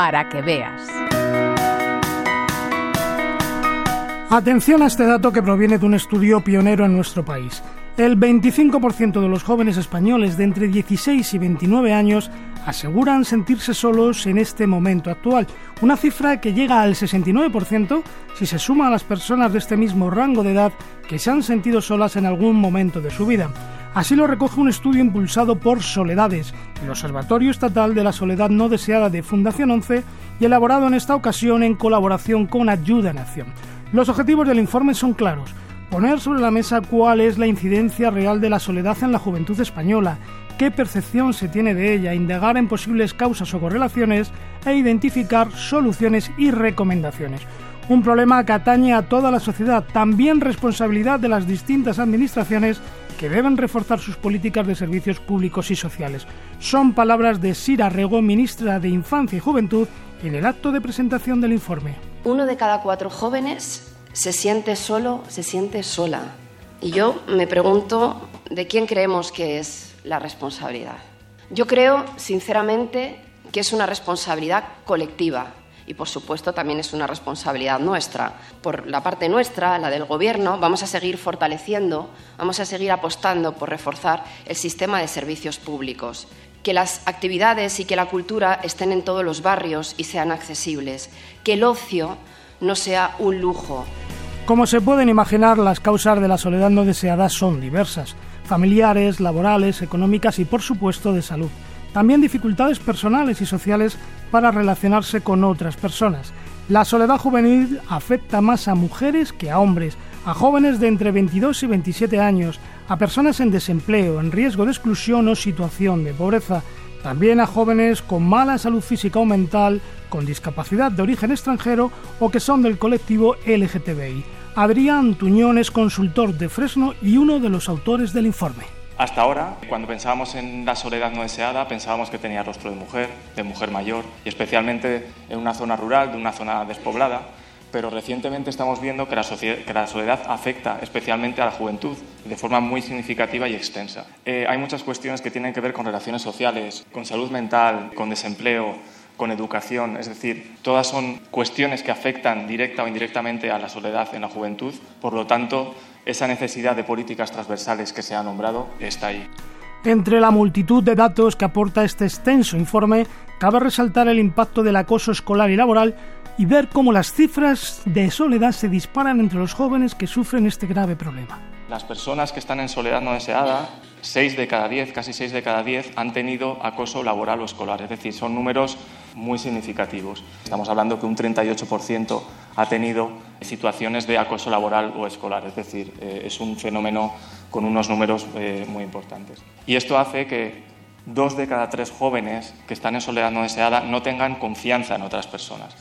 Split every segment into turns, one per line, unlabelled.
para que veas.
Atención a este dato que proviene de un estudio pionero en nuestro país. El 25% de los jóvenes españoles de entre 16 y 29 años aseguran sentirse solos en este momento actual, una cifra que llega al 69% si se suma a las personas de este mismo rango de edad que se han sentido solas en algún momento de su vida. Así lo recoge un estudio impulsado por Soledades, el Observatorio Estatal de la Soledad No Deseada de Fundación 11 y elaborado en esta ocasión en colaboración con Ayuda en Acción. Los objetivos del informe son claros. Poner sobre la mesa cuál es la incidencia real de la soledad en la juventud española, qué percepción se tiene de ella, indagar en posibles causas o correlaciones e identificar soluciones y recomendaciones. Un problema que atañe a toda la sociedad, también responsabilidad de las distintas administraciones que deben reforzar sus políticas de servicios públicos y sociales. Son palabras de Sira Rego, ministra de Infancia y Juventud, en el acto de presentación del informe.
Uno de cada cuatro jóvenes se siente solo, se siente sola. Y yo me pregunto de quién creemos que es la responsabilidad. Yo creo, sinceramente, que es una responsabilidad colectiva, y por supuesto también es una responsabilidad nuestra. Por la parte nuestra, la del Gobierno, vamos a seguir fortaleciendo, vamos a seguir apostando por reforzar el sistema de servicios públicos, que las actividades y que la cultura estén en todos los barrios y sean accesibles, que el ocio no sea un lujo.
Como se pueden imaginar, las causas de la soledad no deseada son diversas, familiares, laborales, económicas y por supuesto de salud. También dificultades personales y sociales para relacionarse con otras personas. La soledad juvenil afecta más a mujeres que a hombres, a jóvenes de entre 22 y 27 años, a personas en desempleo, en riesgo de exclusión o situación de pobreza, también a jóvenes con mala salud física o mental, con discapacidad de origen extranjero o que son del colectivo LGTBI. Adrián Tuñón es consultor de Fresno y uno de los autores del informe.
Hasta ahora, cuando pensábamos en la soledad no deseada, pensábamos que tenía rostro de mujer, de mujer mayor, y especialmente en una zona rural, de una zona despoblada. Pero recientemente estamos viendo que la, soledad afecta especialmente a la juventud de forma muy significativa y extensa. Eh, hay muchas cuestiones que tienen que ver con relaciones sociales, con salud mental, con desempleo, con educación, es decir, todas son cuestiones que afectan directa o indirectamente a la soledad en la juventud. Por lo tanto, esa necesidad de políticas transversales que se ha nombrado está ahí.
Entre la multitud de datos que aporta este extenso informe, cabe resaltar el impacto del acoso escolar y laboral y ver cómo las cifras de soledad se disparan entre los jóvenes que sufren este grave problema.
Las personas que están en soledad no deseada, 6 de cada 10, casi 6 de cada 10, han tenido acoso laboral o escolar. Es decir, son números muy significativos. Estamos hablando que un 38% ha tenido situaciones de acoso laboral o escolar. Es decir, eh, es un fenómeno con unos números eh, muy importantes. Y esto hace que dos de cada tres jóvenes que están en soledad no deseada no tengan confianza en otras personas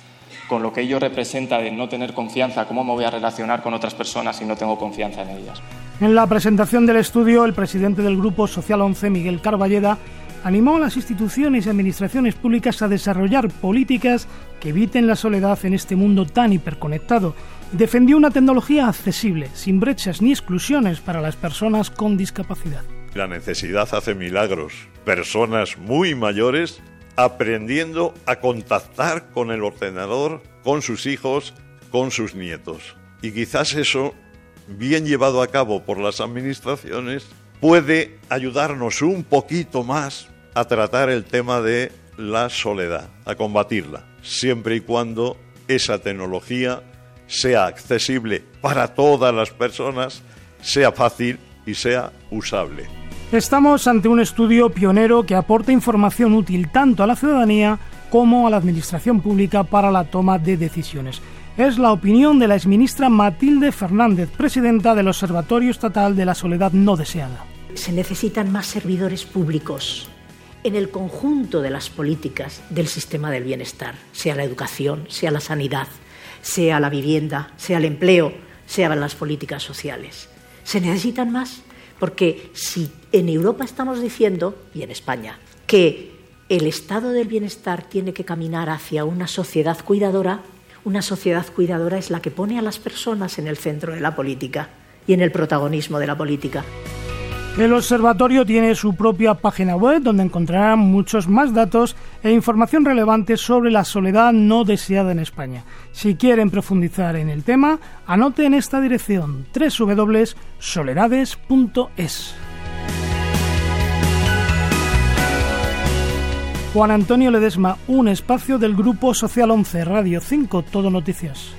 con lo que ello representa de no tener confianza, cómo me voy a relacionar con otras personas si no tengo confianza en ellas.
En la presentación del estudio, el presidente del Grupo Social 11, Miguel Carballeda, animó a las instituciones y administraciones públicas a desarrollar políticas que eviten la soledad en este mundo tan hiperconectado defendió una tecnología accesible, sin brechas ni exclusiones para las personas con discapacidad.
La necesidad hace milagros. Personas muy mayores aprendiendo a contactar con el ordenador, con sus hijos, con sus nietos. Y quizás eso, bien llevado a cabo por las administraciones, puede ayudarnos un poquito más a tratar el tema de la soledad, a combatirla, siempre y cuando esa tecnología sea accesible para todas las personas, sea fácil y sea usable.
Estamos ante un estudio pionero que aporta información útil tanto a la ciudadanía como a la administración pública para la toma de decisiones. Es la opinión de la exministra Matilde Fernández, presidenta del Observatorio Estatal de la Soledad No Deseada.
Se necesitan más servidores públicos en el conjunto de las políticas del sistema del bienestar, sea la educación, sea la sanidad, sea la vivienda, sea el empleo, sean las políticas sociales. Se necesitan más porque si en Europa estamos diciendo, y en España, que el estado del bienestar tiene que caminar hacia una sociedad cuidadora, una sociedad cuidadora es la que pone a las personas en el centro de la política y en el protagonismo de la política.
El observatorio tiene su propia página web donde encontrarán muchos más datos e información relevante sobre la soledad no deseada en España. Si quieren profundizar en el tema, anoten esta dirección www.soledades.es. Juan Antonio Ledesma, un espacio del Grupo Social 11, Radio 5, Todo Noticias.